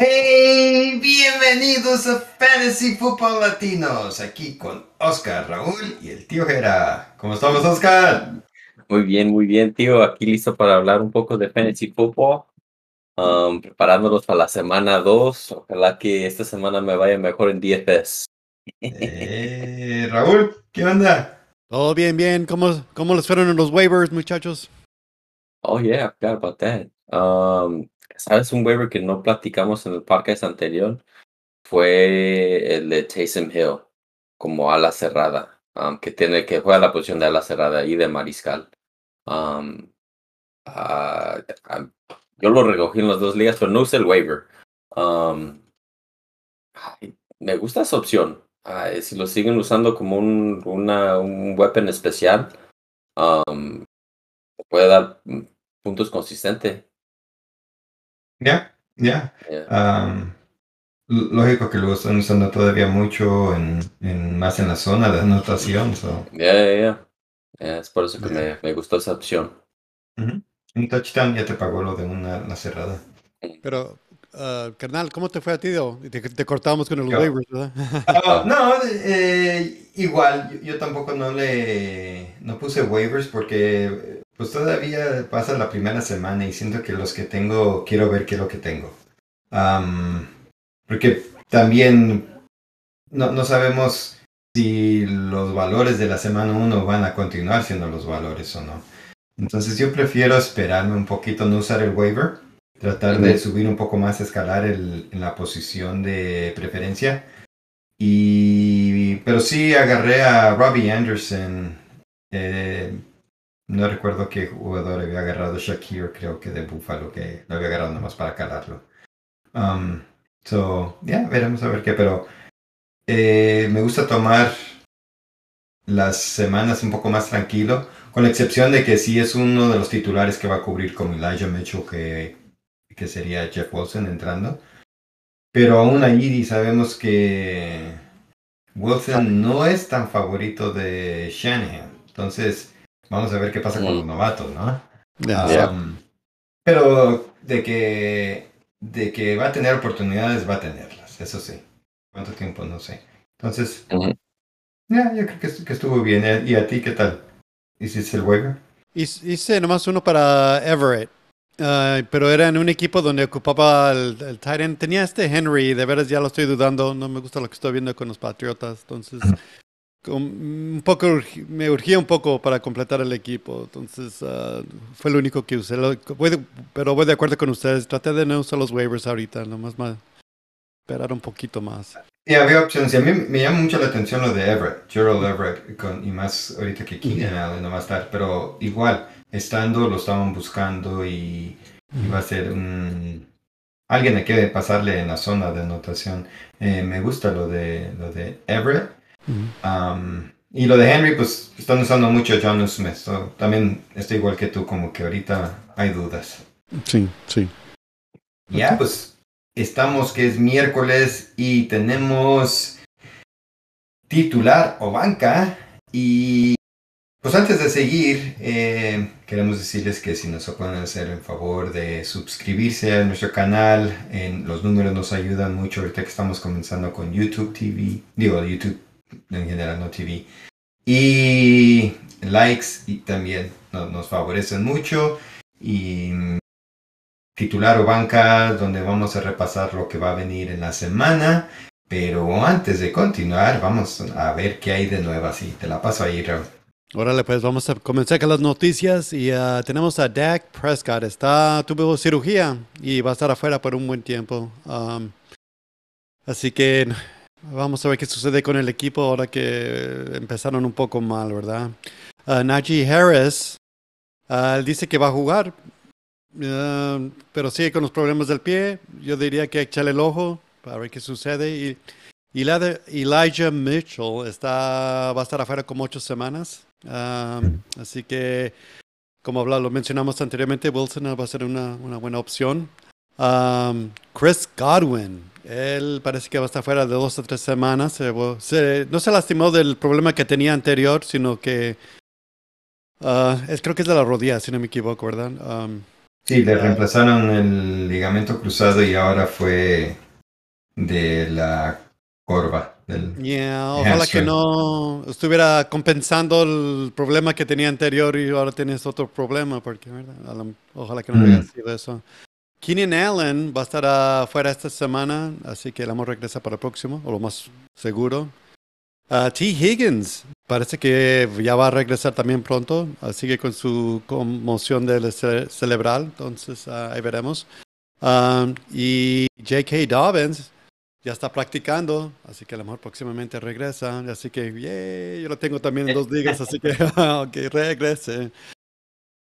Hey, bienvenidos a Fantasy Football Latinos, aquí con Oscar, Raúl y el tío Gera. ¿Cómo estamos, Oscar? Muy bien, muy bien, tío. Aquí listo para hablar un poco de Fantasy Football. Um, preparándonos para la semana 2. Ojalá que esta semana me vaya mejor en DFS. Eh, Raúl, ¿qué onda? Todo bien, bien. ¿Cómo, cómo les fueron en los waivers, muchachos? Oh, yeah, I forgot about that. Um, ¿Sabes un waiver que no platicamos en el podcast anterior? Fue el de Taysom Hill, como ala cerrada, que tiene que juega la posición de ala cerrada y de mariscal. Ah, yo lo recogí en las dos ligas, pero no usé el waiver. Me gusta esa opción. Si lo siguen usando como un, un weapon especial, puede dar mm, puntos consistentes. Ya, ya. L- lógico que lo están usando todavía mucho, en, en- más en la zona de anotación. so. Yeah, yeah, yeah. Yeah, es por eso que me, me gustó esa opción. Ujú. Un touchdown ya te pagó lo de una, una cerrada. Pero, ah, carnal, ¿cómo te fue a ti? Te, te cortábamos con los Yo. waivers, ¿verdad? Ah, no, eh, igual, yo, yo tampoco no le no puse waivers porque pues todavía pasa la primera semana y siento que los que tengo, quiero ver qué es lo que tengo. Am, porque también no, no sabemos si los valores de la semana 1 van a continuar siendo los valores o no. Entonces yo prefiero esperarme un poquito, no usar el waiver, tratar de subir un poco más, escalar el, en la posición de preferencia. Y, pero sí agarré a Robbie Anderson. eh, no recuerdo qué jugador había agarrado. Shakir, creo que de Buffalo, que lo había agarrado nomás para calarlo. Um, so, ya, veremos a ver qué. Pero eh, me gusta tomar las semanas un poco más tranquilo. Con la excepción de que sí es uno de los titulares que va a cubrir con Elijah Mitchell, que, que sería Jeff Wilson entrando. Pero aún ahí sabemos que Wilson no es tan favorito de Shanahan. Entonces, vamos a ver qué pasa con Mm. los novatos, ¿no? Yeah. Um, pero de que, de que va a tener oportunidades, va a tenerlas, eso sí. ¿Cuánto tiempo? No sé. Entonces, ya, yo creo que, que estuvo bien. ¿Y a ti qué tal? ¿Hiciste el waiver? Hice nomás uno para Everett, ah, pero era en un equipo donde ocupaba el, el tight end. Tenía este Henry, de veras ya lo estoy dudando. No me gusta lo que estoy viendo con los Patriotas. Entonces, un poco me urgía un poco para completar el equipo. Entonces, ah, fue lo único que usé. Lo- voy de- pero voy de acuerdo con ustedes. Traté de no usar los waivers ahorita, nomás más esperar un poquito más. Y había opciones. Y a mí me llama mucho la atención lo de Everett, Gerald Everett, con, y más ahorita que Keenan Allen no va a estar. Pero igual, estando, lo estaban buscando y, va a ser un, alguien a que pasarle en la zona de anotación. Eh, me gusta lo de, lo de Everett. Um, y lo de Henry, pues están usando mucho a John Smith. so, también estoy igual que tú, como que ahorita hay dudas. Sí, sí. Ya, pues estamos que es miércoles y tenemos titular o banca. Y pues antes de seguir, eh, queremos decirles que si nos pueden hacer el favor de suscribirse a nuestro canal, en, los números nos ayudan mucho ahorita que estamos comenzando con YouTube TV, digo YouTube en general, no TV. Y likes y también no- nos favorecen mucho. Y titular o banca, donde vamos a repasar lo que va a venir en la semana. Pero antes de continuar, vamos a ver qué hay de nuevas. Y te la paso ahí, Raúl. Órale, pues vamos a comenzar con las noticias y ah, tenemos a Dak Prescott. Está, tuvo cirugía y va a estar afuera por un buen tiempo. Um, así que vamos a ver qué sucede con el equipo ahora que empezaron un poco mal, ¿verdad? Ah, Najee Harris él dice que va a jugar, ah, pero sigue con los problemas del pie. Yo diría que echarle el ojo para ver qué sucede. Y, Elijah Mitchell está, va a estar afuera como ocho semanas. Así que, como habla- lo mencionamos anteriormente, Wilson va a ser una, buena opción. Chris Godwin, él parece que va a estar fuera de dos o tres semanas. Se- se- no se lastimó del problema que tenía anterior, sino que ah, es, creo que es de la rodilla, si no me equivoco, ¿verdad? Um, Sí, le reemplazaron el ligamento cruzado y ahora fue de la corva. Del... Yeah, ojalá que no estuviera compensando el problema que tenía anterior y ahora tienes otro problema, porque ¿verdad? A ojalá que no haya Mm. sido eso. Keenan Allen va a estar afuera esta semana, así que el amor regresa para el próximo, o lo más seguro. Ah, T. Higgins, parece que ya va a regresar también pronto, ah, sigue con su conmoción del cere- cerebral, entonces ah, ahí veremos. Um, y J.K. Dobbins ya está practicando, así que a lo mejor próximamente regresa. Así que, yay, yo lo tengo también en dos ligas, así que, que regrese.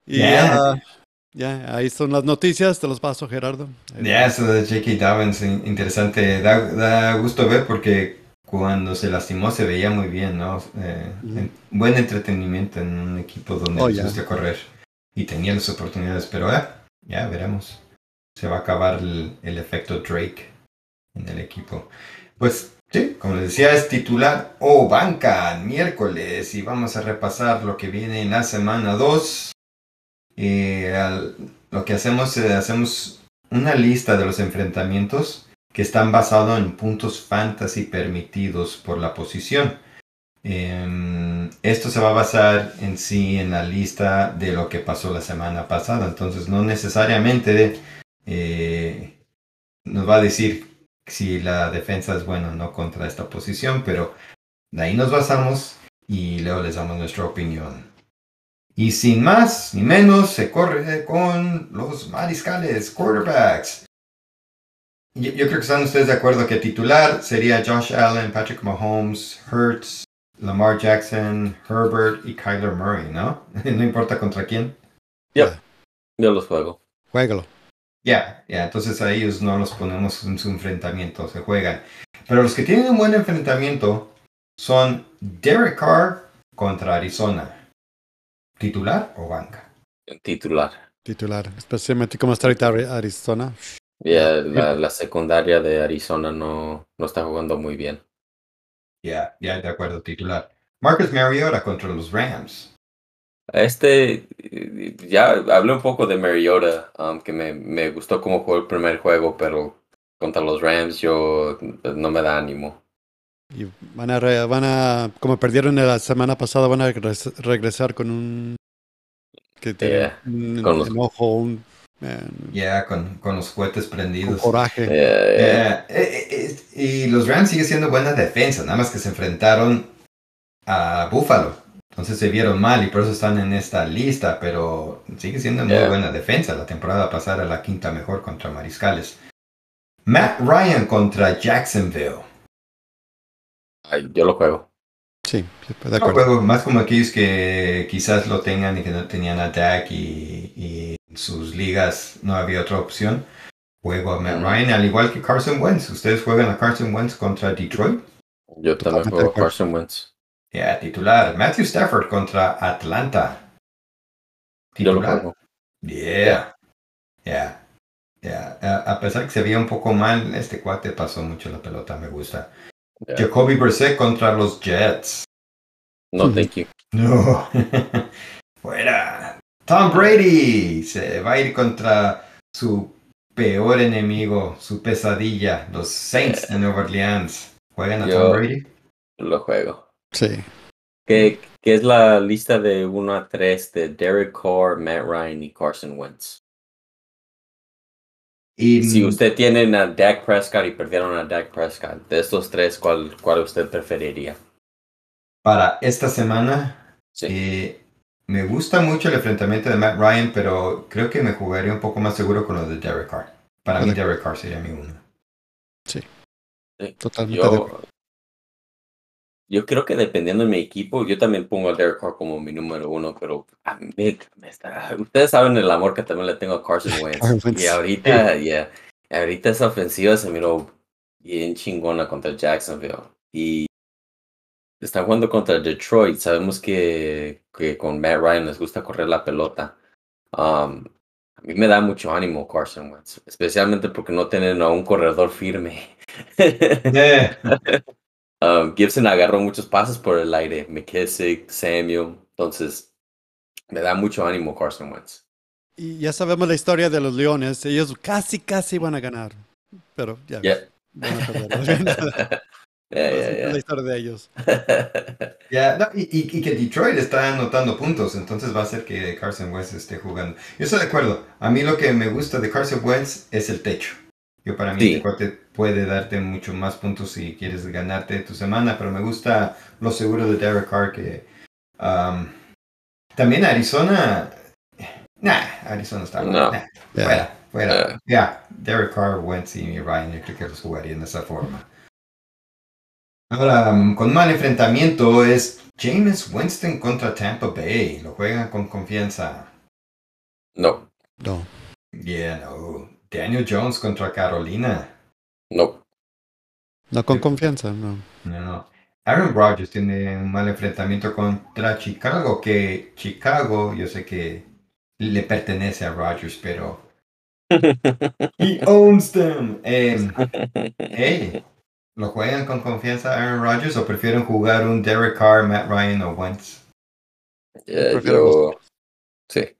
Y Yeah. ah, ya, ahí son las noticias, te los paso, Gerardo. Ya, eso de J.K. Dobbins, in- interesante. Da, da gusto ver porque cuando se lastimó se veía muy bien, ¿no? Eh, buen entretenimiento en un equipo donde Oh, les gusta correr. Y tenía las oportunidades, pero eh, ya veremos. Se va a acabar el, el efecto Drake en el equipo. Pues sí, como les decía, es titular o banca miércoles y vamos a repasar lo que viene en la semana 2. Lo que hacemos es hacemos una lista de los enfrentamientos que están basados en puntos fantasy permitidos por la posición. Em, esto se va a basar en sí en la lista de lo que pasó la semana pasada, entonces no necesariamente eh, nos va a decir si la defensa es buena o no contra esta posición, pero de ahí nos basamos y luego les damos nuestra opinión. Y sin más ni menos, se corre con los mariscales, quarterbacks. Yo, yo creo que están ustedes de acuerdo que titular sería Josh Allen, Patrick Mahomes, Hurts, Lamar Jackson, Herbert y Kyler Murray, ¿no? no importa contra quién. Yep. Yo los juego. Juégalo. Ya, ya, entonces a ellos no los ponemos en su enfrentamiento, se juegan. Pero los que tienen un buen enfrentamiento son Derek Carr contra Arizona. ¿Titular o banca? Titular. Titular, especialmente como está ahorita Ari- Arizona. Ya, la, la secundaria de Arizona no, no está jugando muy bien. Ya, ya, de acuerdo, titular. Marcus Mariota contra los Rams. Este, ya hablé un poco de Mariota, um, que me, me gustó cómo jugó el primer juego, pero contra los Rams yo no me da ánimo. Y van a, re- van a, como perdieron la semana pasada, van a regres- regresar con un, que tiene Yeah, un con los- enojo, un, man, Ya, con, con los cohetes con prendidos. coraje. Eh, eh, eh, eh, y los Rams siguen siendo buena defensa, nada más que se enfrentaron a Buffalo. Entonces se vieron mal y por eso están en esta lista, pero sigue siendo muy buena defensa. La temporada pasada la quinta mejor contra Mariscales. Matt Ryan contra Jacksonville. Ay, yo lo juego. Sí, de No acuerdo. juego más como aquellos que quizás lo tengan y que no tenían a Dak y, y en sus ligas no había otra opción. Juego a Matt. Ryan, al igual que Carson Wentz. ¿Ustedes juegan a Carson Wentz contra Detroit? Yo también Totalmente juego acuerdo. Carson Wentz. Ya, titular. Matthew Stafford contra Atlanta. Yo lo Titular. juego. Yeah. Yeah. Yeah. A- A pesar que se veía un poco mal, este cuate pasó mucho la pelota, me gusta. Yeah. Jacoby Brissett contra los Jets. No, thank you. No. Fuera. Tom Brady se va a ir contra su peor enemigo, su pesadilla, los Saints de Nueva Orleans. ¿Juegan a Yo- Tom Brady? Lo juego. Sí. ¿Qué, qué es la lista de 1 a 3 de Derek Carr, Matt Ryan y Carson Wentz? Y Si usted tiene a Dak Prescott y perdieron a Dak Prescott, de estos tres, ¿cuál, cuál usted preferiría? para esta semana, Sí. eh, me gusta mucho el enfrentamiento de Matt Ryan, pero creo que me jugaría un poco más seguro con lo de Derek Carr. Para mí. Derek Carr sería mi uno. Totalmente Yo, acuerdo. Yo creo que dependiendo de mi equipo, yo también pongo a Derek Carr como mi número uno, pero a mí me está- ustedes saben el amor que también le tengo a Carson Wentz. Y ahorita, yeah, ahorita esa ofensiva se miró bien chingona contra Jacksonville. Y están jugando contra Detroit. Sabemos que, que con Matt Ryan les gusta correr la pelota. Um, a mí me da mucho ánimo Carson Wentz, especialmente porque no tienen a un corredor firme. Um, Gibson agarró muchos pases por el aire, McKissick, Samuel, entonces me da mucho ánimo Carson Wentz. Y ya sabemos la historia de los Leones. Ellos casi, casi van a ganar. Pero ya. Yeah. van a perder. Yeah, yeah, es yeah. la historia de ellos. Ya, no, y, y- y que Detroit está anotando puntos, entonces va a ser que Carson Wentz esté jugando. Yo estoy de acuerdo. A mí lo que me gusta de Carson Wentz es el techo. Yo para mí Sí. este cuate puede darte mucho más puntos si quieres ganarte tu semana, pero me gusta lo seguro de Derek Carr que um, también Arizona. Nah, Arizona está No. nah, Ya. fuera, fuera. Derek Carr, Wentz y Ryan, yo creo que los jugarían de esa forma. Ahora, um, con mal enfrentamiento es James Winston contra Tampa Bay. Lo juegan con confianza. No, No. Yeah, no. Daniel Jones contra Carolina. no. No con confianza, no. No, no. Aaron Rodgers tiene un mal enfrentamiento contra Chicago, que Chicago, yo sé que le pertenece a Rodgers, pero he owns them. Em, hey, ¿lo juegan con confianza Aaron Rodgers o prefieren jugar un Derek Carr, Matt Ryan o Wentz? Eh, Prefiero yo, sí.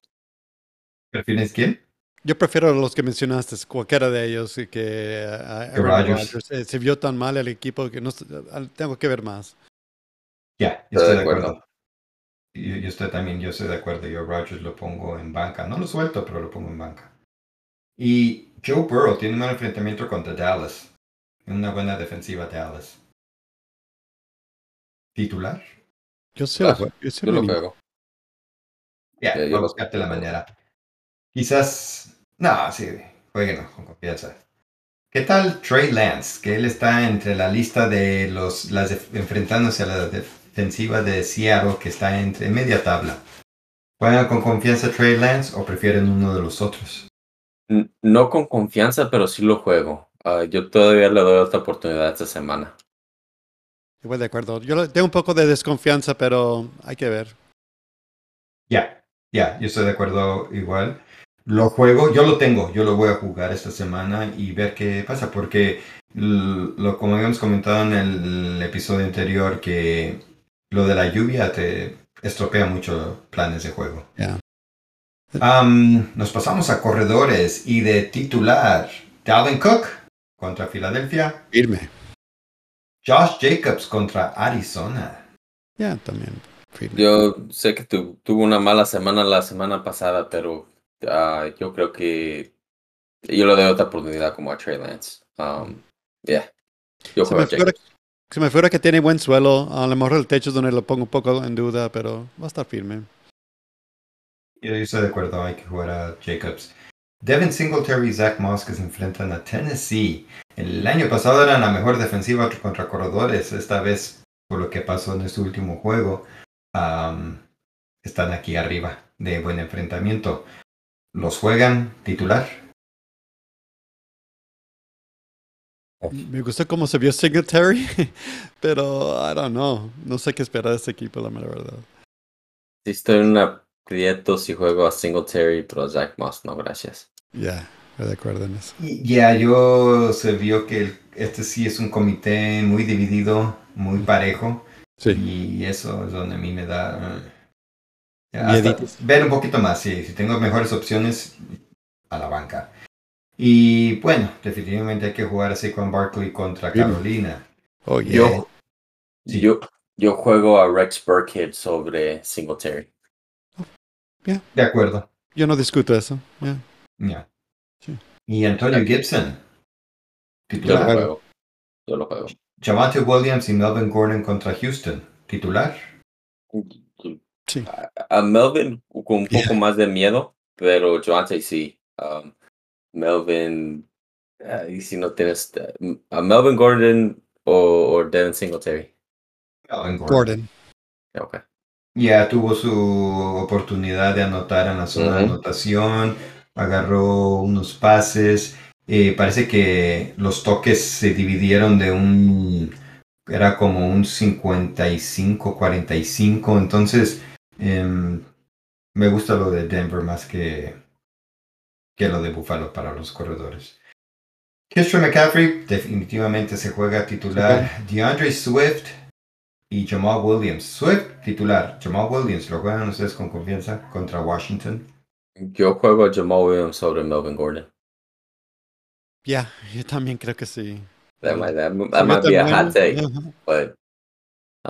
¿Prefieres quién? Yo prefiero los que mencionaste, cualquiera de ellos, y que uh, Aaron Rodgers. Rodgers, eh, se vio tan mal el equipo que no tengo que ver más. Ya, yo Estoy estoy de acuerdo. acuerdo. Yo, yo estoy también, yo estoy de acuerdo. Yo Rodgers lo pongo en banca. No lo suelto, pero lo pongo en banca. Y Joe Burrow tiene un mal enfrentamiento contra Dallas. Una buena defensiva Dallas. ¿Titular? Yo sé, lo jue- yo sé Yo lo juego. Ya, Ya, yo voy a lo- buscarte la manera. Quizás. No, sí, jueguenlo con confianza. ¿Qué tal Trey Lance? Que él está entre la lista de los las def- enfrentándose a la defensiva de Seattle, que está entre media tabla. ¿Juegan con confianza Trey Lance o prefieren uno de los otros? No con confianza, pero sí lo juego. Ah, yo todavía le doy otra oportunidad esta semana. Igual de acuerdo. Yo tengo un poco de desconfianza, pero hay que ver. Ya, ya, yo estoy de acuerdo igual. Lo juego, yo lo tengo, yo lo voy a jugar esta semana y ver qué pasa, porque lo como habíamos comentado en el episodio anterior, que lo de la lluvia te estropea mucho planes de juego. Ya. Am, nos pasamos a corredores y de titular, Dalvin Cook contra Filadelfia, Firme. Josh Jacobs contra Arizona. Ya, también. Firme. Yo sé que tu, tuvo una mala semana la semana pasada, pero ah, yo creo que yo le doy otra oportunidad como a Trey Lance. Um, yeah. Yo Se me, a figura, Jacobs. se me figura que tiene buen suelo. A lo mejor el techo es donde lo pongo un poco en duda, pero va a estar firme. Yo estoy de acuerdo, hay que jugar a Jacobs. Devin Singletary y Zach Moss que se enfrentan a Tennessee. El año pasado eran la mejor defensiva contra corredores. Esta vez, por lo que pasó en este último juego, am, están aquí arriba de buen enfrentamiento. ¿Los juegan titular? Me gustó cómo se vio Singletary, pero I don't know. No sé qué esperar de este equipo, la mera verdad. Sí estoy en un aprieto si juego a Singletary, pero a Zach Moss no, gracias. Ya, estoy de acuerdo en eso. Ya, yo se vio que el- este sí es un comité muy dividido, muy parejo. Sí. Y eso es donde a mí me da. Ver un poquito más, sí. Si tengo mejores opciones, a la banca. Y bueno, definitivamente hay que jugar así con Barkley contra. Carolina. Oh, yeah. Yo, Sí. yo, yo juego a Rex Burkhead sobre Singletary. De acuerdo. Yo no discuto eso. Sí. Y Antonio Gibson. Yo lo Titular. juego. Yo lo juego. Javante Williams y Melvin Gordon contra Houston. Titular. Sí. A, a Melvin con un poco Yeah. más de miedo, pero Joante sí. Um, Melvin, ah, y si no tienes a Melvin Gordon o, o Devin Singletary. Melvin Gordon. Gordon. Yeah, Okay. Ya tuvo su oportunidad de anotar en la zona de anotación, agarró unos pases, eh, parece que los toques se dividieron de un, era como un 55-45, entonces em, me gusta lo de Denver más que, que lo de Buffalo para los corredores. Christian McCaffrey definitivamente se juega titular, DeAndre Swift y Jamal Williams. Swift, titular. Jamal Williams, ¿lo juegan ustedes con confianza contra Washington? Yo juego a Jamal Williams sobre Melvin Gordon. Ya, yo también creo que sí. That might, that, might be a hot take, but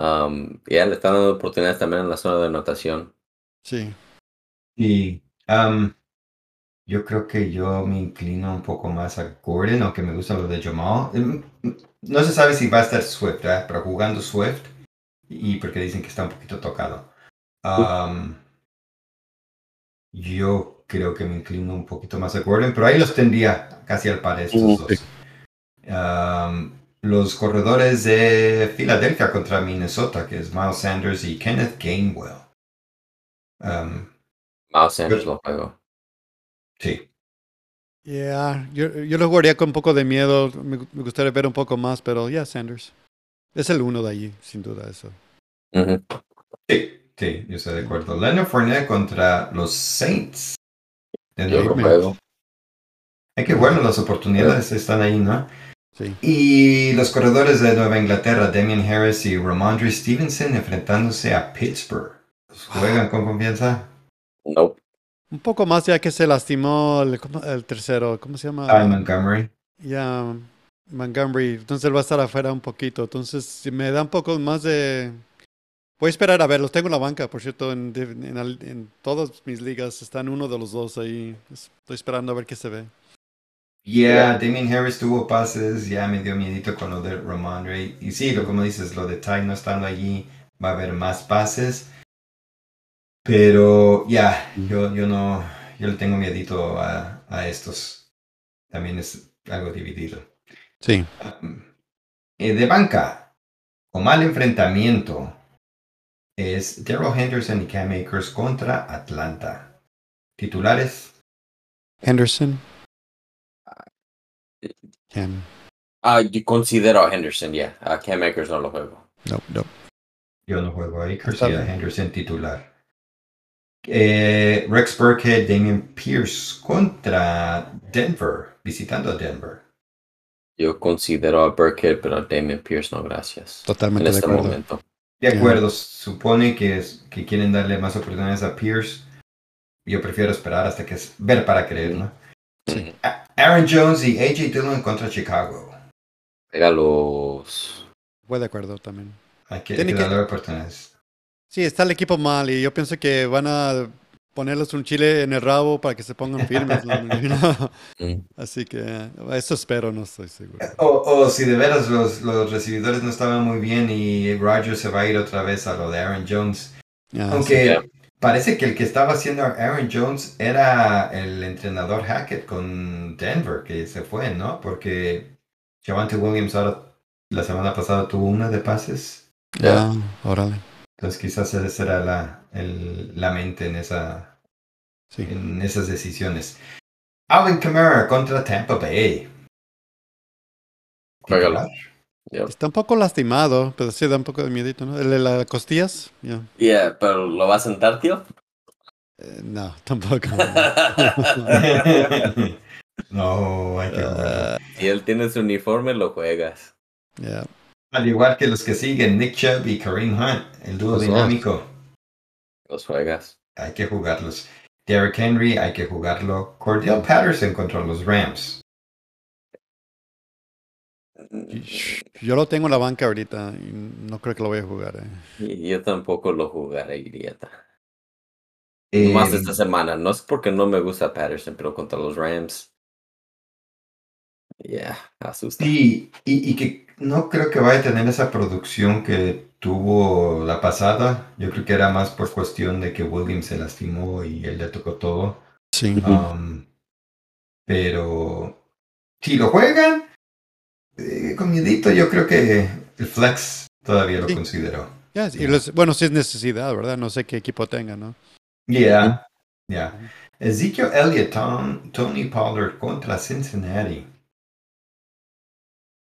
um, yeah, le están dando oportunidades también en la zona de anotación. Sí. Y am, yo creo que yo me inclino un poco más a Gordon, aunque me gusta lo de Jamal. Mm, No se sabe si va a estar Swift, ¿verdad? pero jugando Swift, y porque dicen que está un poquito tocado. Am, yo creo que me inclino un poquito más a Gordon, pero ahí los tendría casi al par estos Mm, dos. Am, los corredores de Filadelfia contra Minnesota, que es Miles Sanders y Kenneth Gainwell. Am, Miles Sanders lo juego. sí. Yeah, yo, yo lo jugaría con un poco de miedo. Me, gu- me gustaría ver un poco más, pero ya, Sanders. Es el uno de allí, sin duda, eso. Ujú. Sí, sí, yo estoy de acuerdo. Leonard Fournette contra los Saints. De Yo lo juego. Hay que bueno, las oportunidades están ahí, ¿no? Sí. Y los corredores de Nueva Inglaterra, Damian Harris y Ramondre Stevenson enfrentándose a Pittsburgh. ¿Los ¿Juegan con confianza? Nope. Un poco más ya que se lastimó el, ¿cómo- el tercero, ¿cómo se llama? Ty Montgomery. Ya, Montgomery. Entonces él va a estar afuera un poquito. Entonces, si me da un poco más de... Voy a esperar a verlos. Tengo en la banca, por cierto, en, en, en todas mis ligas. Están uno de los dos ahí. Estoy esperando a ver qué se ve. Yeah, Damian Harris tuvo pases, ya me dio miedito con lo de Ramondre. Y sí, lo como dices, lo de Ty no estando allí, va a haber más pases. Pero ya, yo, yo no, yo le tengo miedito a, a estos. También es algo dividido. Sí. Um, eh, de banca, o mal enfrentamiento, es Daryl Henderson y Cam Akers contra Atlanta. Titulares, Henderson. Cam. Ah, yo considero a Henderson, ya. A Cam Akers no lo juego. No, no. Yo no juego a Akers y a. Henderson titular. Eh, Rex Burkhead, Damian Pierce contra Denver, visitando a Denver. Yo considero a Burkhead, pero a Damian Pierce no, gracias. En Totalmente de este acuerdo. momento. De acuerdo, supone que, es, que quieren darle más oportunidades a Pierce. Yo prefiero esperar hasta que es ver para creer, ¿no? Ujú. Aaron Jones y AJ Dillon contra Chicago. Pega los. Voy de acuerdo también. Hay que, hay Tiene que que- darle oportunidades. Sí, está el equipo mal y yo pienso que van a ponerles un chile en el rabo para que se pongan firmes. ¿no? Así que eso espero, no estoy seguro. O, o si de veras los, los recibidores no estaban muy bien y Rodgers se va a ir otra vez a lo de Aaron Jones. Ah, Aunque. Parece que el que estaba haciendo Aaron Jones era el entrenador Hackett con Denver, que se fue, ¿no? Porque Javante Williams ahora la semana pasada tuvo una de pases. Ah, órale. Entonces quizás esa será la, el- la mente en, esa, Sí. en esas decisiones. Alvin Kamara contra Tampa Bay. Juégalo. Yep. Está un poco lastimado, pero sí da un poco de miedito, ¿no? El de las costillas, ya. Yeah, pero ¿lo va a sentar, tío? Eh, no, tampoco. no, hay que jugarlo. si él tiene su uniforme, lo juegas. Ya. Al igual que los que siguen, Nick Chubb y Kareem Hunt, el dúo Los dinámico. Los juegas. Hay que jugarlos. Derrick Henry, hay que jugarlo. Cordell Patterson contra los Rams. Yo lo tengo en la banca ahorita y no creo que lo voy a jugar. eh. Y Yo tampoco lo jugaré, grieta. Eh, Más esta semana. No es porque no me gusta Patterson, pero contra los Rams. Yeah, asusta. Y, y que no creo que vaya a tener esa producción que tuvo la pasada. Yo creo que era más por cuestión de que Williams se lastimó y él le tocó todo. Sí. Um, pero si lo juegan, con miedito, yo creo que el flex todavía lo Sí. considero. Ya, y los- bueno, si es necesidad, ¿verdad? No sé qué equipo tenga, ¿no? Yeah, yeah. Ezekiel Elliott, Tom- Tony Pollard contra Cincinnati.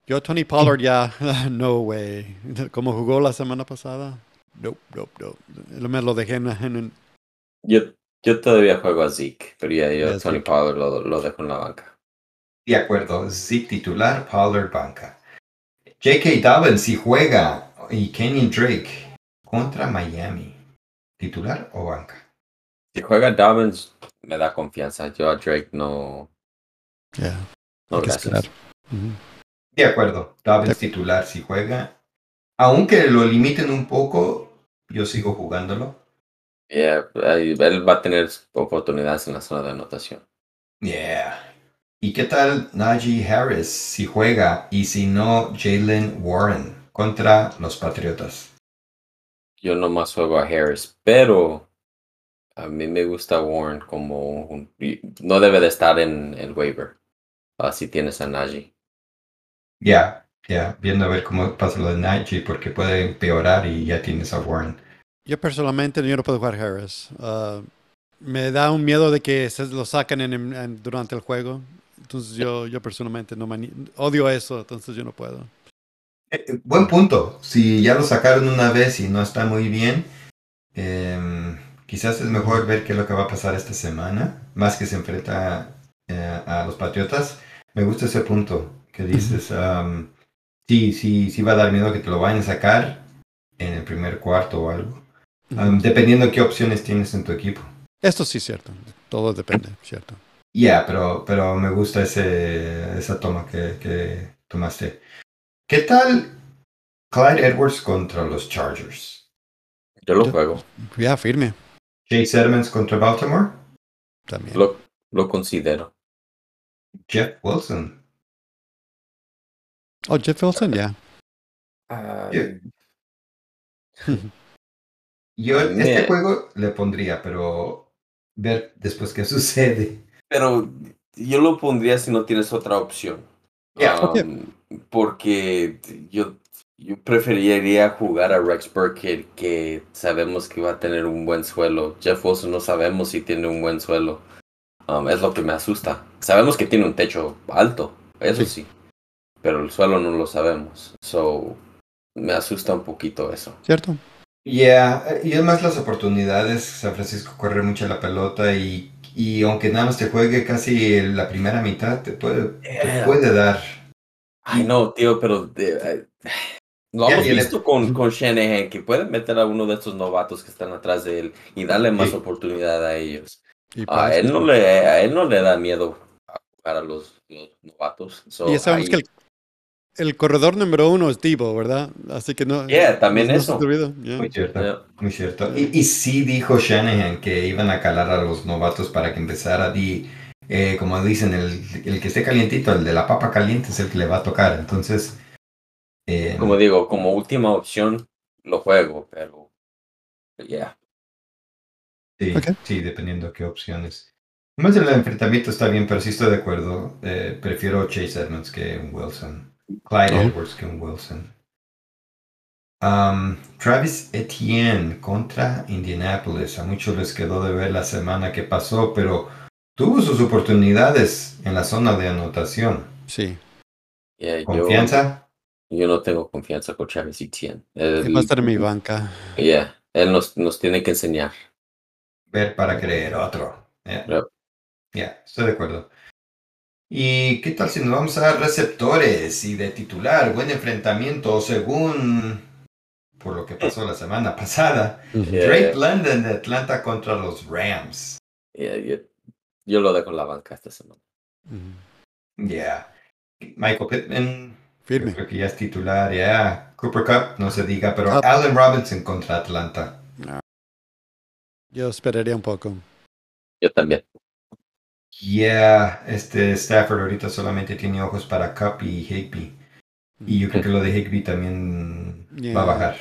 Yo, Tony Pollard, ya, no way. Como jugó la semana pasada, nope, nope, nope. Me lo dejé en, en- Yo, yo todavía juego a Zeke, pero ya yo Tony. Pollard lo, lo dejo en la banca. De acuerdo, Zeke titular, Pollard banca. J.K. Dobbins si juega y Kenyon Drake contra Miami. ¿Titular o banca? Si juega Dobbins, me da confianza. Yo a Drake no. Yeah. No, Hay que gracias. esperar. Ujú. De acuerdo, Dobbins titular si juega. Aunque lo limiten un poco, yo sigo jugándolo. Yeah, él va a tener oportunidades en la zona de anotación. Yeah. ¿Y qué tal Najee Harris si juega y si no Jalen Warren contra los Patriotas? Yo nomás juego a Harris, pero a mí me gusta Warren como un- no debe de estar en el waiver. ah, si tienes a Najee. Ya, ya, viendo a ver cómo pasa lo de Najee porque puede empeorar y ya tienes a Warren. Yo personalmente yo no puedo jugar Harris. Ah, me da un miedo de que se lo saquen en- en- durante el juego. Entonces yo, yo personalmente no odio eso, entonces yo no puedo. Eh, eh, buen punto. Si ya lo sacaron una vez y no está muy bien, em, quizás es mejor ver qué es lo que va a pasar esta semana, más que se enfrenta eh, a los Patriotas. Me gusta ese punto que dices. am, sí, sí, sí va a dar miedo que te lo vayan a sacar en el primer cuarto o algo. Dependiendo qué opciones tienes en tu equipo. Esto sí es cierto. Todo depende, ¿cierto? Ya, pero, pero me gusta ese, esa toma que, que tomaste. ¿Qué tal Clyde Edwards contra los Chargers? Yo lo Yo- juego, Ya, firme Chase Edmonds contra Baltimore? también. lo, lo considero. Jeff Wilson. Oh, Jeff Wilson, ya. Ah, Yeah. Yo Man. este juego le pondría, pero ver después qué sucede. Pero yo lo pondría si no tienes otra opción. Yeah. Um, Porque yo, yo preferiría jugar a Rex Burkhead que sabemos que va a tener un buen suelo. Jeff Wilson no sabemos si tiene un buen suelo. Um, es lo que me asusta. Sabemos que tiene un techo alto, eso sí. Pero el suelo no lo sabemos. So, me asusta un poquito eso. ¿Cierto? Yeah, y además las oportunidades, San Francisco corre mucho la pelota y, y aunque nada más te juegue casi la primera mitad, te puede, te Yeah. puede dar. Ay, no, tío, pero de- eh, lo Ya hemos tiene- visto con, con Shanahan, que puede meter a uno de estos novatos que están atrás de él y darle más Sí. oportunidad a ellos. Y A él no le, a él no le da miedo a jugar a los, los novatos. So, Y ya sabemos ahí- que el, el corredor número uno es Debo, ¿verdad? Así que no. Yeah, también no- eso. yeah. Muy cierto, Yeah. muy cierto. Y, y sí dijo Shanahan que iban a calar a los novatos para que empezara di, eh, como dicen, el, el que esté calientito, el de la papa caliente es el que le va a tocar. Entonces, eh, Como digo, como última opción lo juego, pero ya. Sí, Ok. sí, dependiendo qué opciones. Más el enfrentamiento está bien, pero sí estoy de acuerdo. Eh, prefiero Chase Edmonds que Wilson. Clyde Oh. Edwards un Wilson. Um, Travis Etienne contra Indianapolis. A muchos les quedó de ver la semana que pasó, pero tuvo sus oportunidades en la zona de anotación. Sí. Yeah, ¿Confianza? Yo, no tengo confianza con Travis Etienne. Él- Va a estar en mi banca. yeah, él nos, nos tiene que enseñar. Ver para creer otro. Ya, Yep. Ya, estoy de acuerdo. ¿Y qué tal si nos vamos a receptores y de titular? Buen enfrentamiento según por lo que pasó la semana pasada. Yeah, Drake London de Atlanta contra los Rams. yeah, yo, yo lo dejo en la banca esta semana. Ya. Michael Pittman, Firme. creo que ya es titular, ya. Cooper Cup, no se diga, pero Cup. Allen Robinson contra Atlanta. Yo esperaría un poco. Yo también. Ya, este Stafford ahorita solamente tiene ojos para Cup y Higby. Y yo creo que lo de Higby también va a Yeah. bajar.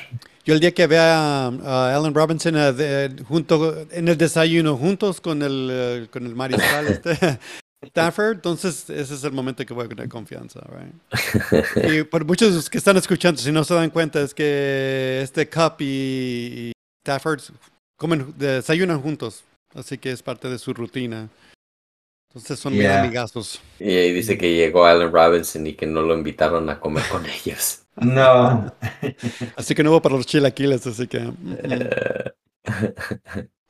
Yo el día que vea a Allen Robinson de- junto en el desayuno juntos con el eh, con el mariscal este, Stafford, entonces ese es el momento que voy a tener confianza, right? Y por muchos que están escuchando, si no se dan cuenta, es que este Cup y, y Stafford comen, desayunan juntos, así que es parte de su rutina. Entonces son bien Yeah. amigazos. Y ahí dice que llegó Allen Robinson y que no lo invitaron a comer con ellos. No. Así que no hubo para los chilaquiles, así que... mm,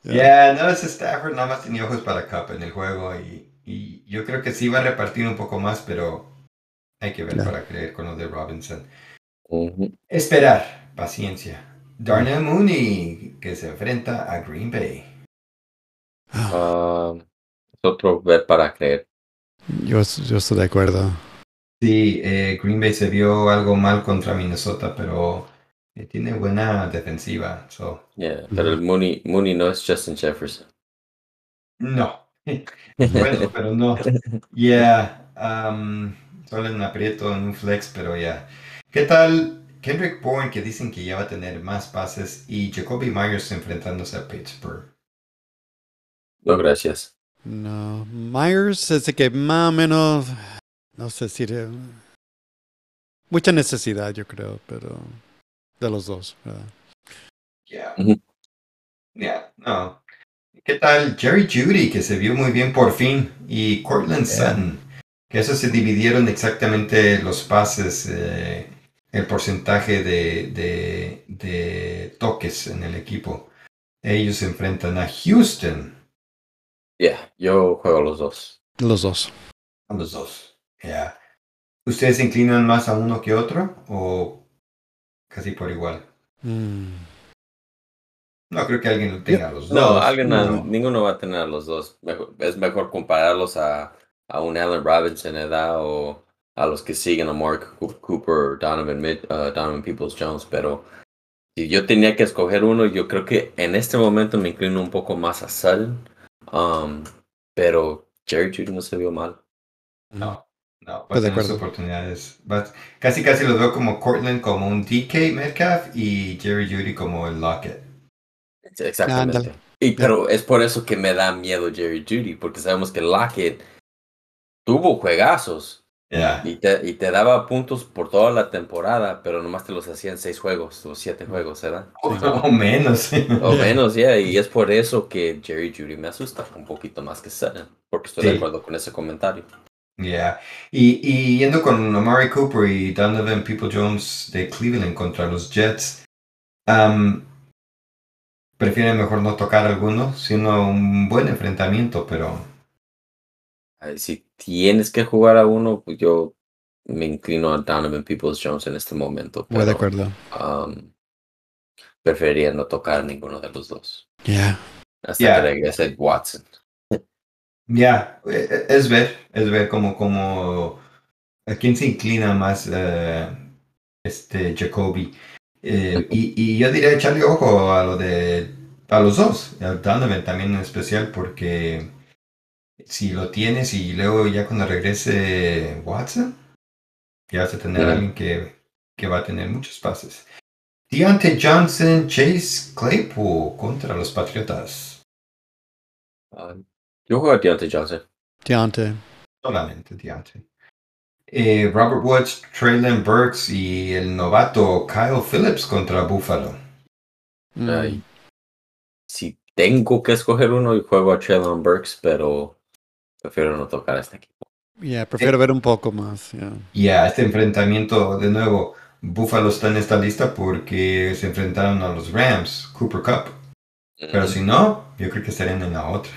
mm, no, ese Stafford nada más tenía ojos para Cup en el juego y, y yo creo que sí va a repartir un poco más, pero hay que ver para creer con lo de Robinson. Esperar, paciencia. Darnell Mooney, que se enfrenta a Green Bay. Ah, es otro ver para creer. Yo, yo estoy de acuerdo. Sí, eh, Green Bay se vio algo mal contra Minnesota, pero eh, tiene buena defensiva. So. Yeah, pero el Mooney, Mooney no es Justin Jefferson. No. bueno, pero no. Yeah. Um, solo en aprieto en un flex, pero ya. ¿Qué tal Kendrick Bourne que dicen que ya va a tener más pases y Jacoby Myers enfrentándose a Pittsburgh? No, gracias. No, Myers es que más o menos, no sé si de- mucha necesidad, yo creo, pero de los dos. ¿verdad? Yeah. Ujú. Yeah, no. ¿Qué tal Jerry Judy que se vio muy bien por fin y Cortland Yeah. Sutton? Que eso se dividieron exactamente los pases, eh, el porcentaje de, de, de toques en el equipo. Ellos se enfrentan a Houston, Yeah, yo juego los dos. Los dos. los dos. Yeah. ¿Ustedes se inclinan más a uno que otro o casi por igual? Mm, No creo que alguien lo tenga los No, dos. alguien, No. ninguno va a tener a los dos. Mejor- es mejor compararlos a, a un Allen Robinson edad o a los que siguen a Mark Coo- Cooper, Donovan, uh, Donovan Peoples Jones, pero si yo tenía que escoger uno, yo creo que en este momento me inclino un poco más a Sutton, um, pero Jerry Judy no se vio mal. No, no, va a de tener oportunidades. Casi casi los veo como Cortland, como un DK Metcalf y Jerry Judy como el Lockett. Exactamente. Y pero es por eso que me da miedo Jerry Judy, porque sabemos que Lockett tuvo juegazos Yeah. y te, y te daba puntos por toda la temporada, pero nomás te los hacía en seis juegos o siete juegos, ¿verdad? O menos. O Yeah. menos, ya, y es por eso que Jerry Judy me asusta un poquito más que Sutton, porque estoy de Sí. acuerdo con ese comentario. Yeah. Y, y yendo con Amari Cooper y Donovan People Jones de Cleveland contra los Jets, um, prefieren mejor no tocar alguno, sino un buen enfrentamiento, pero Ay, Si tienes que jugar a uno, pues yo me inclino a Donovan Peoples Jones en este momento, Muy de pero acuerdo. um, preferiría no tocar a ninguno de los dos. Yeah. Hasta Yeah. que regrese Watson. ya, eh, es ver, es ver como, como a quién se inclina más eh, este Jacoby. Eh, y, y yo diría echarle ojo a lo de a los dos, a Donovan también en especial, porque si lo tienes y luego ya cuando regrese Watson, ya vas a tener a alguien que, que va a tener muchos pases. Deontay Johnson, Chase Claypool contra los Patriotas. Ah, yo juego a Deontay Johnson. Deontay. Solamente Deontay. Eh, Robert Woods, Traylon Burks y el novato Kyle Phillips contra Buffalo. Mm, Ay. Si tengo que escoger uno, yo juego a Traylon Burks, pero prefiero no tocar a este equipo. Yeah, prefiero ver un poco más. Yeah. Y a este enfrentamiento, de nuevo, Buffalo está en esta lista porque se enfrentaron a los Rams, Cooper Cup. Pero Mm, si no, yo creo que estarían en la otra.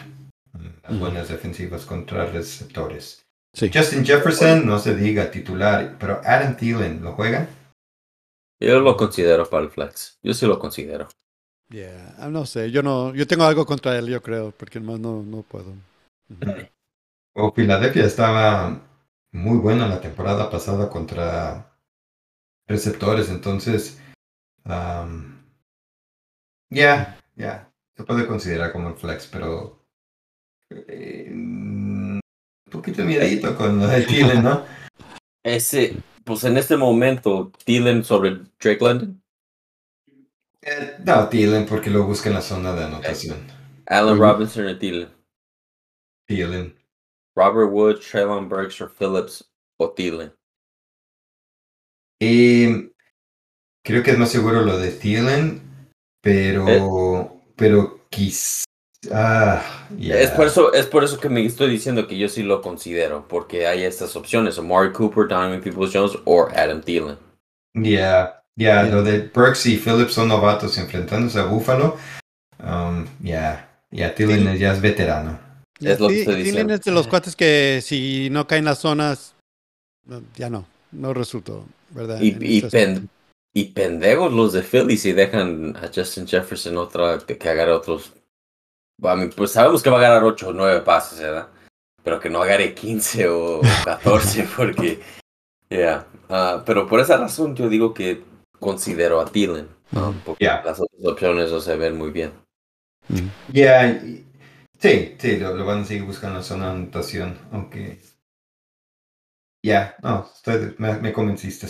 Las Ujú. buenas defensivas contra receptores. Sí. Justin Jefferson, no se diga titular, pero Adam Thielen, ¿lo juegan? Yo lo considero para el flex. Yo sí lo considero. Yeah. Ah, No sé, yo no, yo tengo algo contra él, yo creo, porque más no, no puedo. Ujú. O Filadelfia estaba muy buena la temporada pasada contra receptores, entonces am, ya, ya, se puede considerar como el flex, pero eh, un poquito miedito con lo de Thielen, ¿no? Ese, pues en este momento, Thielen sobre Drake London, Eh, no, Thielen porque lo busca en la zona de anotación. Allen Ujú. Robinson o Thielen, Thielen. Robert Wood, Traylon Burks o Phillips o Thielen. Eh, creo que es más seguro lo de Thielen, pero, pero quizá... ah, Es ya. por eso, es por eso que me estoy diciendo que yo sí lo considero, porque hay estas opciones, Amari Cooper, Donovan Peoples Jones o Adam Thielen. Ya, Yeah. lo de Burks y Phillips son novatos enfrentándose a Buffalo. Um, ya, ya, Thielen ya es veterano. Es lo que Thielen diciendo. es de los cuates que si no caen las zonas, ya no, no resultó, ¿verdad? Y, y, pen- y pendejos los de Philly si dejan a Justin Jefferson otra que, que agarre otros a mí, pues sabemos que va a ganar 8 o 9 pases, ¿verdad? Pero que no agarre 15 o 14 porque, yeah. Ah, pero por esa razón yo digo que considero a Thielen. ah, porque Yeah. las otras opciones no se ven muy bien. Mm. Ya, y- sí, sí, lo, lo van a seguir buscando en zona de anotación, aunque... Ya, no, estoy, me, me convenciste.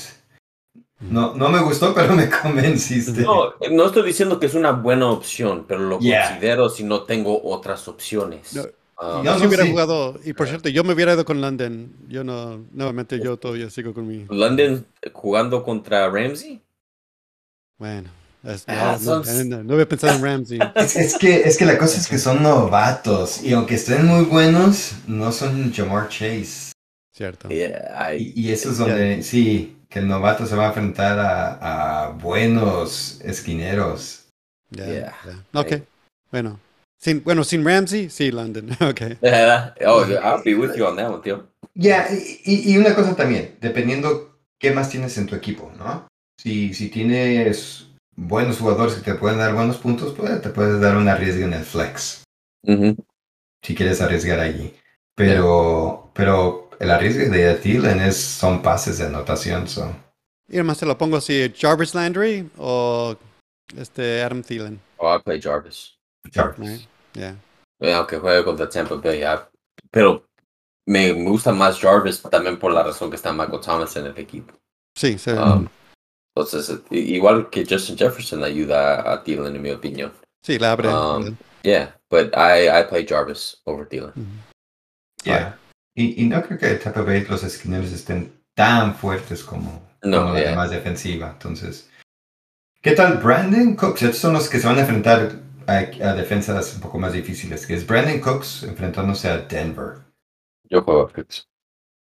No, no me gustó, pero me convenciste. No, no estoy diciendo que es una buena opción, pero lo Yeah. considero si no tengo otras opciones. No, Ah, Yo No, si hubiera sí. jugado, y por cierto, yo me hubiera ido con London. Yo no, nuevamente yo todavía sigo con mi. London jugando contra Ramsey. Bueno, es- Ah, no, no, son- no, no había pensado en Ramsey. Es, es que, es que la cosa es que son novatos y aunque estén muy buenos, no son Jamar Chase. Cierto. Yeah, I- Y, y eso es donde, sí, que el novato se va a enfrentar a, a buenos esquineros. Yeah. Ok, bueno. Sin, bueno, sin Ramsey, sí, London. Ok. oh, I'll be with you on that one, tío. Ya, y- y una cosa también, dependiendo qué más tienes en tu equipo, ¿no? Si, si tienes buenos jugadores que te pueden dar buenos puntos, pues te puedes dar un arriesgue en el flex, si quieres arriesgar allí. Pero, pero el arriesgue de Thielen es, son pases de anotación, so. Y además te lo pongo así, Jarvis Landry o este Adam Thielen. Oh, I play Jarvis. Jarvis. Right? Yeah. Eh, Aunque juegue contra Tampa Bay, ya. Pero me me gusta más Jarvis también por la razón que está Michael Thomas en el equipo. Sí, sí. Um, entonces, igual que Justin Jefferson ayuda a Thielen, en mi opinión. sí, la abre. um, ¿verdad? Yeah, but I, I play Jarvis over Thielen. Ujú. Yeah. Y, y no creo que Tampa Bay los esquineros estén tan fuertes como, No, como la yeah. demás defensiva. Entonces, ¿qué tal Brandon Cooks? Estos son los que se van a enfrentar a, a defensas un poco más difíciles, que es Brandon Cooks enfrentándose a Denver. Yo juego a Cooks.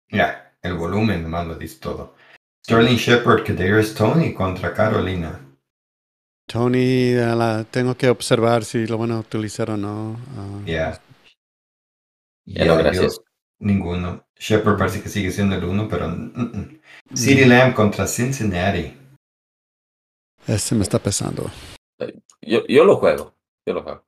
Ya, el volumen nomás lo dice todo. Sterling Shepard, Kadarius Tony contra Carolina. Tony, la, tengo que observar si lo van a utilizar o no. ah, Ya. Ya no, yo- gracias. ninguno. Shepard parece que sigue siendo el uno, pero... mm, mm. CeeDee Lamb contra Cincinnati. Ese me está pesando. Yo, yo lo juego. Yo lo juego.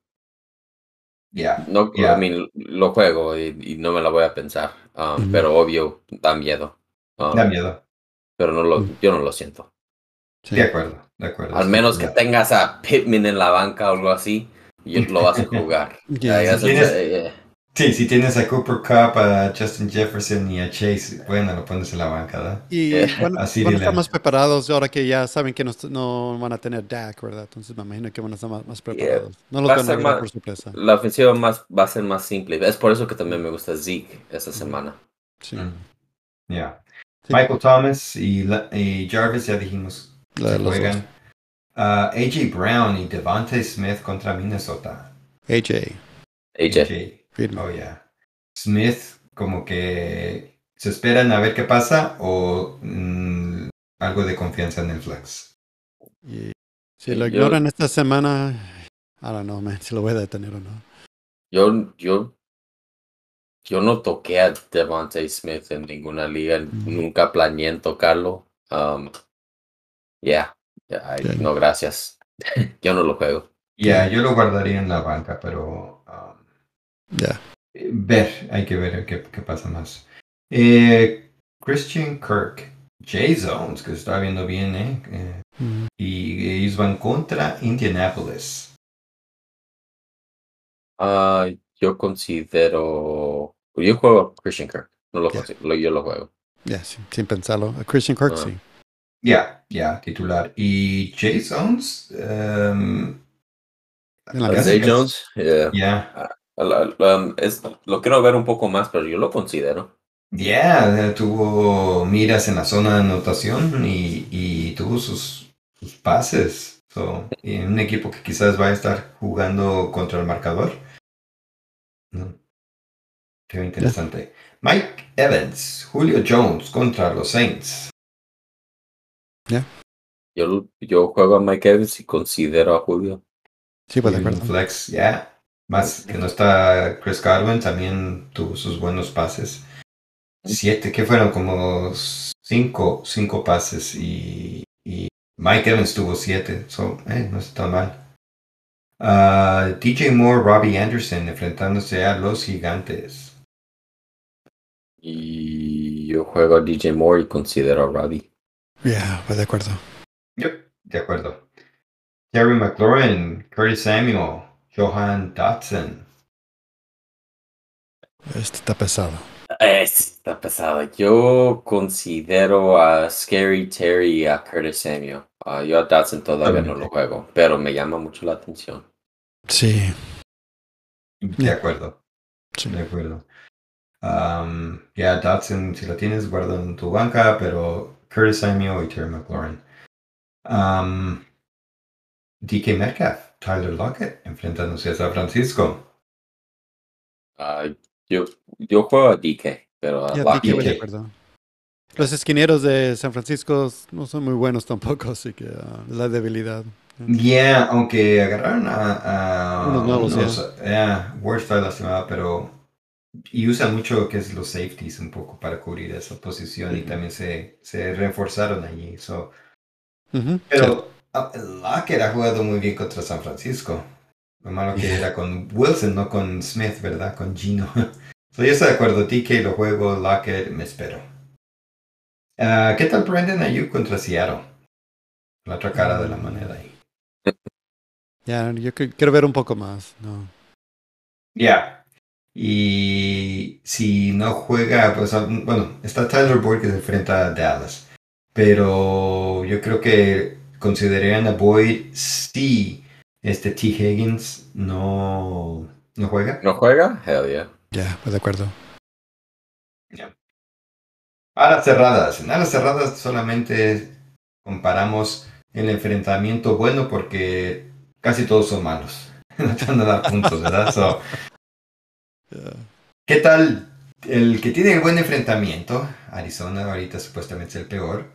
Ya. No, Yeah. I mean, lo juego y, y no me la voy a pensar. um, Ujú. Pero obvio, da miedo. Um, Da miedo. Pero no lo, yo no lo siento. Sí. De acuerdo, de acuerdo. Al menos que tengas a Pittman en la banca o algo así, y lo vas a jugar. Yeah. Si tienes- eh, Sí, si tienes a Cooper Cup, a Justin Jefferson y a Chase, bueno, lo pones en la banca, ¿verdad? Y Eh, van, así van a estar más preparados ahora que ya saben que no, no van a tener Dak, ¿verdad? Entonces me imagino que van a estar más, más preparados. No a van a más- por sorpresa. La ofensiva más, va a ser más simple. Es por eso que también me gusta Zeke esta semana. Sí. Mm. Ya. Sí. Michael Thomas y, Jarvis, ya dijimos, La de se los juegan. Ah, AJ Brown y Devontae Smith contra Minnesota. AJ. AJ. Oh, yeah. Smith, como que se esperan a ver qué pasa o mm, algo de confianza en el flex. Si lo Yo- ignoran esta semana, I don't know, man, si lo voy a detener o no. Yo, yo, yo no toqué a Devontae Smith en ninguna liga. Nunca planeé en tocarlo. Um, yeah. Yeah, I- Yeah. No, gracias. yo no lo juego. Ya, yo lo guardaría en la banca, pero um, Ya. eh, ver, hay que ver qué, qué pasa más. Eh, Christian Kirk, Jay Zones, que está viendo bien, ¿eh? Eh, Mm. y ellos van contra Indianapolis. Ah, yo considero. Yo juego a Christian Kirk. No lo, Yeah. yo lo juego. Ya, sin, sin pensarlo. A Christian Kirk, sí. Ya, ya, titular. Y Jay Zones, um, es- Jones, yeah. ya, um, lo quiero ver un poco más, pero yo lo considero. ya, eh, tuvo miras en la zona de anotación y, y tuvo sus, sus pases. So, y en un equipo que quizás va a estar jugando contra el marcador. No. Qué interesante. Mike Evans, Julio Jones contra los Saints. Yo, yo juego a Mike Evans y considero a Julio. Sí, pues de acuerdo. Flex, ya. Más que no está Chris Godwin, también tuvo sus buenos pases. Siete, que fueron como cinco, cinco pases y, y Mike Evans tuvo siete. So, eh, no está tan mal. Ah, DJ Moore, Robbie Anderson enfrentándose a los gigantes. Y yo juego a DJ Moore y considero a Robbie. Ya, voy de acuerdo. Yep, de acuerdo. Terry McLaurin, Curtis Samuel, Johan Dotson. Este está pesado. Este está pesado. Yo considero a Scary Terry y a Curtis Samuel. Ah, yo a Dodson todavía no lo juego, pero me llama mucho la atención. Sí. De acuerdo. sí. De acuerdo. Um, ya, Dotson, si lo tienes, guarda en tu banca, pero Curtis Samuel y Terry McLaurin. Um, DK Metcalf, Tyler Lockett, enfrentándose a San Francisco. Ah, yo, yo juego a DK, pero a Ya, Lockett- DK voy de DK. acuerdo. Los esquineros de San Francisco no son muy buenos tampoco, así que ah, la debilidad. Yeah, aunque agarraron a, a Unos nuevos, unos, yeah, Ward está lastimado, pero y usan mucho lo que es los safeties un poco para cubrir esa posición y también se, se reforzaron allí. So, pero ah, Lockett ha jugado muy bien contra San Francisco. Lo malo que era con Wilson, no con Smith, ¿verdad? Con Gino. so, yo estoy de acuerdo. DK lo juego, Lockett me espero. Ah, ¿Qué tal Brandon Ayuk contra Seattle? La otra cara de la moneda ahí. Ya, yo que- quiero ver un poco más. No. Ya. Y si no juega, pues ah, bueno, está Tyler Boyd que se enfrenta a Dallas. Pero yo creo que considerarían a Boyd si este T. Higgins no, no juega. ¿No juega? Hell yeah. Ya, voy de acuerdo. Alas cerradas. En alas cerradas solamente comparamos el enfrentamiento bueno porque casi todos son malos. No te van a dar puntos, ¿verdad? So. ¿Qué tal el que tiene el buen enfrentamiento? Arizona ahorita supuestamente es el peor.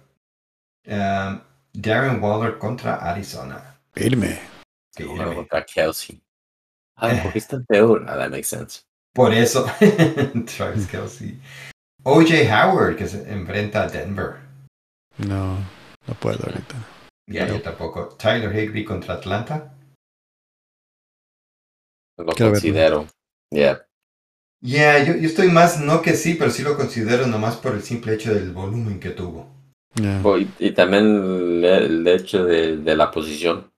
Um, Darren Waller contra Arizona. Firme. Sí, Juego me- contra Kelsey. Ah, ¿por qué está peor? Ah, that makes sense. Por eso, Travis Kelsey. OJ Howard que se enfrenta a Denver. No, no puedo ahorita. Ya, yo tampoco. Tyler Higby contra Atlanta. Lo Quiero considero. Yeah. Ya, yo, yo estoy más no que sí, pero sí lo considero nomás por el simple hecho del volumen que tuvo. Ya. Oh, Y, y también el, el hecho de, de la posición.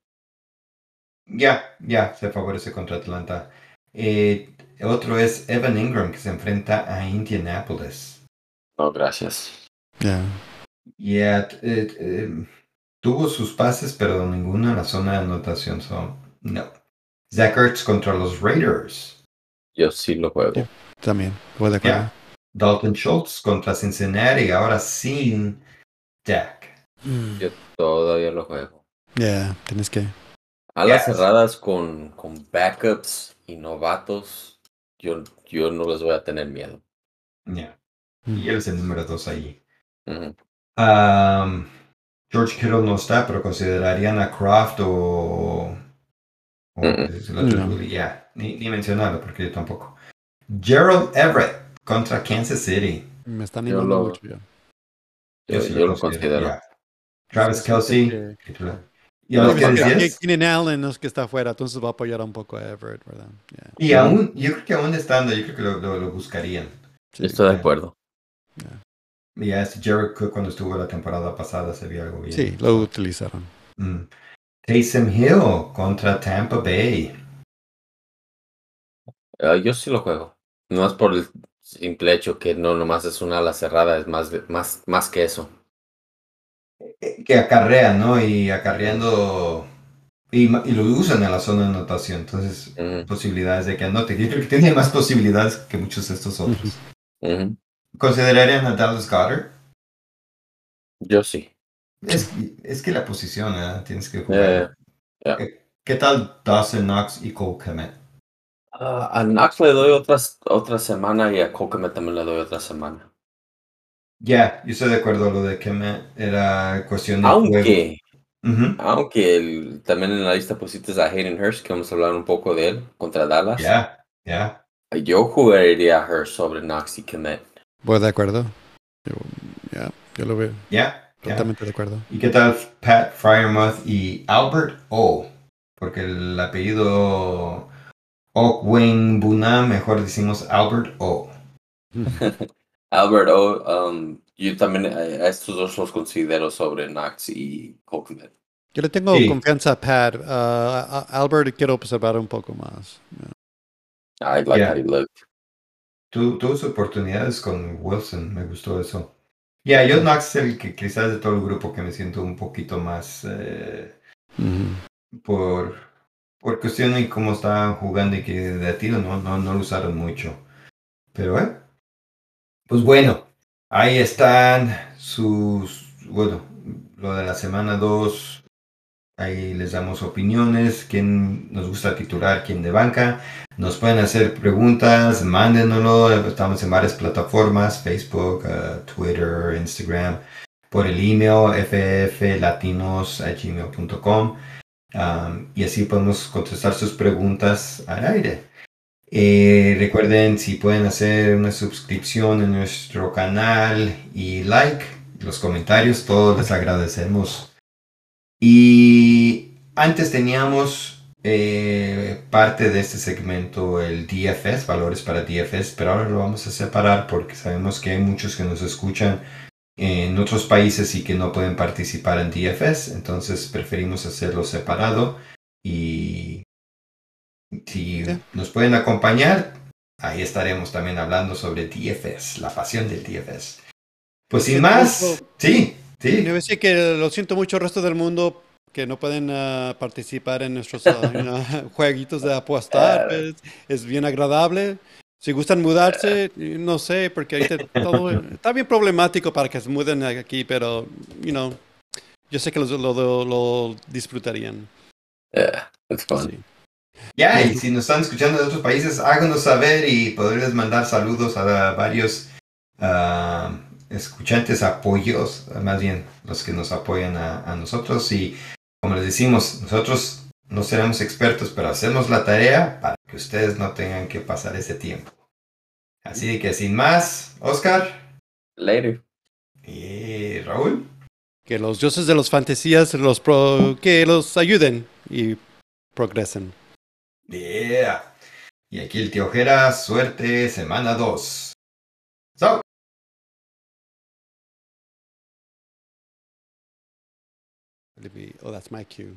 Ya, ya, se favorece contra Atlanta. Eh, otro es Evan Ingram que se enfrenta a Indianapolis. No, gracias. Ya. Eh, eh, tuvo sus pases, pero ninguno en la zona de anotación. So, no. Zach Ertz contra los Raiders. Yo sí lo juego. Yeah. También, voy de acuerdo. Dalton Schultz contra Cincinnati, ahora sin Dak. Mm. Yo todavía lo juego. Ya, tienes que. Alas cerradas con, con backups y novatos, yo, yo no les voy a tener miedo. Ya. Mm. Y él es el número dos allí. Ujú. Um, George Kittle no está, pero considerarían a Kraft o. o Mm-mm. es el otro No. bully. Ya, ni, ni mencionarlo porque yo tampoco. Gerald Everett contra Kansas City. Me están Yo animando lo- mucho ya. Yo, sí yo lo considero. ya. Travis Sí, Kelsey. que- titular. ¿Y a los que decías? Keenan Allen es que está afuera, entonces va a apoyar un poco a Everett, ¿verdad? Ya. Y aún, yo creo que aún estando, yo creo que lo, lo, lo buscarían. Sí. Estoy de acuerdo. Y ya este Jared Cook cuando estuvo la temporada pasada se vio algo bien. Sí, lo utilizaron. Mm. Taysom Hill contra Tampa Bay. Ah, yo sí lo juego. No es por el simple hecho que no nomás es una ala cerrada, es más, más, más que eso. Eh, que acarrea, ¿no? Y acarreando. Y, lo usan en la zona de anotación. Entonces, posibilidades de que anote. Yo creo que tiene más posibilidades que muchos de estos otros. ujú. ¿Considerarían a Dallas Goddard? Yo sí. Es, es que la posición, ¿eh? Tienes que jugar. Eh, ¿Qué, qué tal Dawson Knox y Cole Kmet? ah, a Knox le doy otras, otra semana y a Kokemet también le doy otra semana. Ya, yo estoy de acuerdo. Lo de Kmet era cuestión de Aunque, aunque el- también en la lista pusiste a Hayden Hurst, que vamos a hablar un poco de él contra Dallas. Ya, ya. Yo jugaría a Hurst sobre Knox y Kemet. Voy de acuerdo. Ya, yo lo veo. Ya. Totalmente de acuerdo. ¿Y qué tal Pat Fryermuth y Albert O? porque el apellido Buna, mejor decimos Albert O. Albert O, um, yo también a estos dos los considero sobre Knox y Colquitt. Yo le tengo confianza a Pat. Uh, Albert quiero observar un poco más. I like how he looked. Tu, tuvo oportunidades con Wilson, me gustó eso. Ya, yeah, yo Knox es el que quizás de todo el grupo que me siento un poquito más eh, por, por cuestión de cómo estaban jugando y que de tiro no, no, no lo usaron mucho. Pero, ¿eh? Pues bueno, ahí están sus, bueno, lo de la semana 2, ahí les damos opiniones, quién nos gusta titular, quién de banca. Nos pueden hacer preguntas, mándenoslo, estamos en varias plataformas, Facebook, uh, Twitter, Instagram, por el email fflatinos.gmail.com um, y así podemos contestar sus preguntas al aire. Eh, recuerden si pueden hacer una suscripción en nuestro canal y like, los comentarios, todos les agradecemos. Y antes teníamos eh, parte de este segmento el DFS, valores para DFS, pero ahora lo vamos a separar porque sabemos que hay muchos que nos escuchan en otros países y que no pueden participar en DFS, entonces preferimos hacerlo separado y si nos pueden acompañar, ahí estaremos también hablando sobre DFS, la pasión del DFS. Pues sin más, sí, sí. Debe decir que lo siento mucho el resto del mundo que no pueden ah, participar en nuestros uh, jueguitos de apostar. Pues, es bien agradable. Si gustan mudarse, no sé, porque ahí todo, está bien problemático para que se muden aquí, pero, you know, yo sé que lo, lo, lo disfrutarían. Yeah, it's fun. Ya, y si nos están escuchando de otros países, háganos saber y poderles mandar saludos a varios uh, escuchantes, apoyos, más bien los que nos apoyan a, a nosotros. Y como les decimos, nosotros no seremos expertos, pero hacemos la tarea para que ustedes no tengan que pasar ese tiempo. Así que sin más, Oscar. Later. Y Raúl. Que los dioses de los fantasías los pro, que los ayuden y progresen. Yeah. Y aquí el tío Jera, suerte, semana 2. So. Oh, that's my cue.